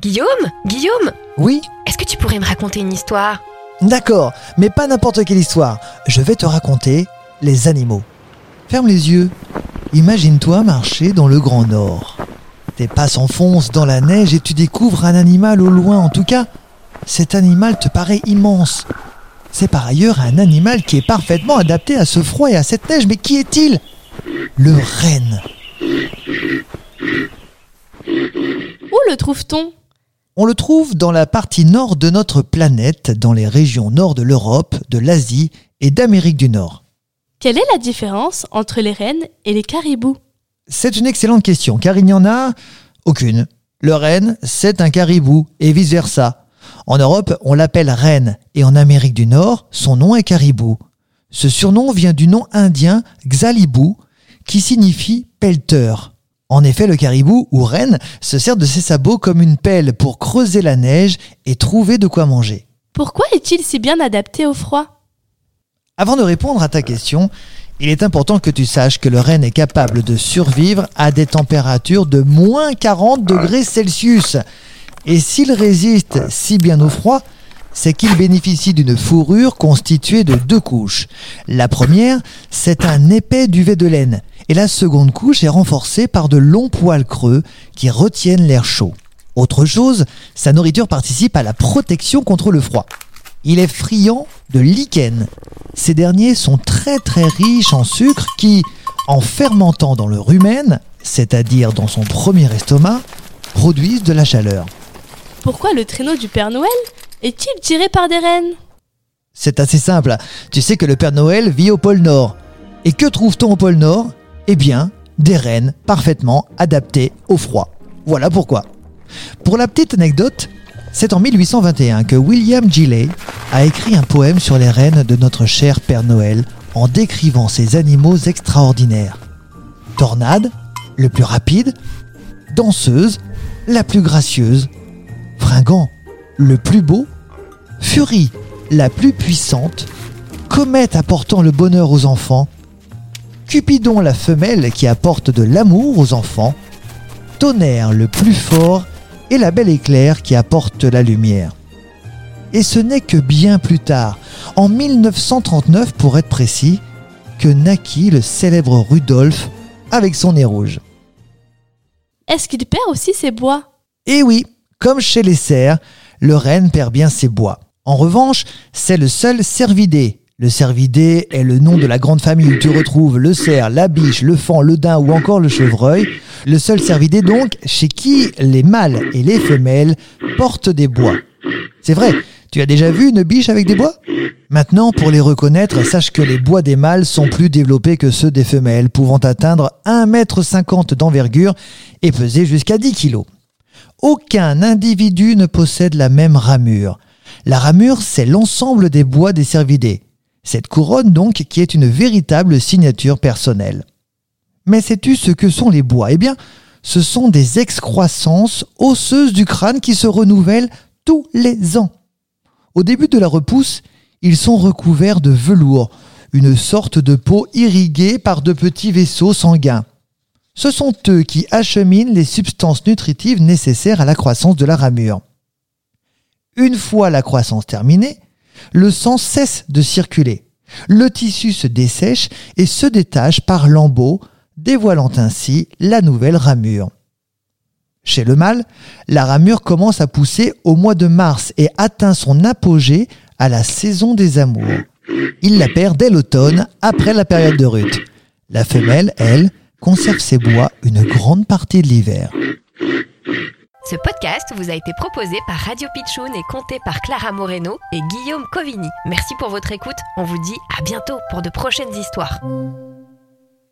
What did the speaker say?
Guillaume Guillaume Oui Est-ce que tu pourrais me raconter une histoire? D'accord, mais pas n'importe quelle histoire. Je vais te raconter les animaux. Ferme les yeux. Imagine-toi marcher dans le Grand Nord. Tes pas s'enfoncent dans la neige et tu découvres un animal au loin. En tout cas, cet animal te paraît immense. C'est par ailleurs un animal qui est parfaitement adapté à ce froid et à cette neige. Mais qui est-il? Le renne. Où le trouve-t-on? On le trouve dans la partie nord de notre planète, dans les régions nord de l'Europe, de l'Asie et d'Amérique du Nord. Quelle est la différence entre les rennes et les caribous? C'est une excellente question, car il n'y en a aucune. Le renne, c'est un caribou, et vice-versa. En Europe, on l'appelle renne, et en Amérique du Nord, son nom est caribou. Ce surnom vient du nom indien Xalibou, qui signifie pelleteur. En effet, le caribou, ou renne, se sert de ses sabots comme une pelle pour creuser la neige et trouver de quoi manger. Pourquoi est-il si bien adapté au froid? Avant de répondre à ta question, il est important que tu saches que le renne est capable de survivre à des températures de moins 40 degrés Celsius. Et s'il résiste si bien au froid, c'est qu'il bénéficie d'une fourrure constituée de deux couches. La première, c'est un épais duvet de laine, et la seconde couche est renforcée par de longs poils creux qui retiennent l'air chaud. Autre chose, sa nourriture participe à la protection contre le froid. Il est friand de lichen. Ces derniers sont très très riches en sucre qui, en fermentant dans le rumen, c'est-à-dire dans son premier estomac, produisent de la chaleur. Pourquoi le traîneau du Père Noël? Est-il tiré par des rennes C'est assez simple. Tu sais que le Père Noël vit au pôle Nord. Et que trouve-t-on au pôle Nord? Eh bien, des rennes parfaitement adaptées au froid. Voilà pourquoi. Pour la petite anecdote, c'est en 1821 que William Gilley a écrit un poème sur les rennes de notre cher Père Noël en décrivant ces animaux extraordinaires. Tornade, le plus rapide, danseuse, la plus gracieuse, fringant, le plus beau, Furie, la plus puissante, Comète apportant le bonheur aux enfants, Cupidon la femelle qui apporte de l'amour aux enfants, Tonnerre le plus fort et la belle éclair qui apporte la lumière. Et ce n'est que bien plus tard, en 1939 pour être précis, que naquit le célèbre Rudolf avec son nez rouge. Est-ce qu'il perd aussi ses bois? Et oui, comme chez les cerfs, le renne perd bien ses bois. En revanche, c'est le seul cervidé. Le cervidé est le nom de la grande famille où tu retrouves le cerf, la biche, le faon, le daim ou encore le chevreuil. Le seul cervidé donc chez qui les mâles et les femelles portent des bois. C'est vrai, tu as déjà vu une biche avec des bois? Maintenant, pour les reconnaître, sache que les bois des mâles sont plus développés que ceux des femelles, pouvant atteindre 1,50 m d'envergure et peser jusqu'à 10 kg. Aucun individu ne possède la même ramure. La ramure, c'est l'ensemble des bois des cervidés. Cette couronne donc qui est une véritable signature personnelle. Mais sais-tu ce que sont les bois? Eh bien, ce sont des excroissances osseuses du crâne qui se renouvellent tous les ans. Au début de la repousse, ils sont recouverts de velours, une sorte de peau irriguée par de petits vaisseaux sanguins. Ce sont eux qui acheminent les substances nutritives nécessaires à la croissance de la ramure. Une fois la croissance terminée, le sang cesse de circuler. Le tissu se dessèche et se détache par lambeaux, dévoilant ainsi la nouvelle ramure. Chez le mâle, la ramure commence à pousser au mois de mars et atteint son apogée à la saison des amours. Il la perd dès l'automne, après la période de rut. La femelle, elle, conserve ses bois une grande partie de l'hiver. Ce podcast vous a été proposé par Radio Pitchoun et compté par Clara Moreno et Guillaume Covini. Merci pour votre écoute. On vous dit à bientôt pour de prochaines histoires.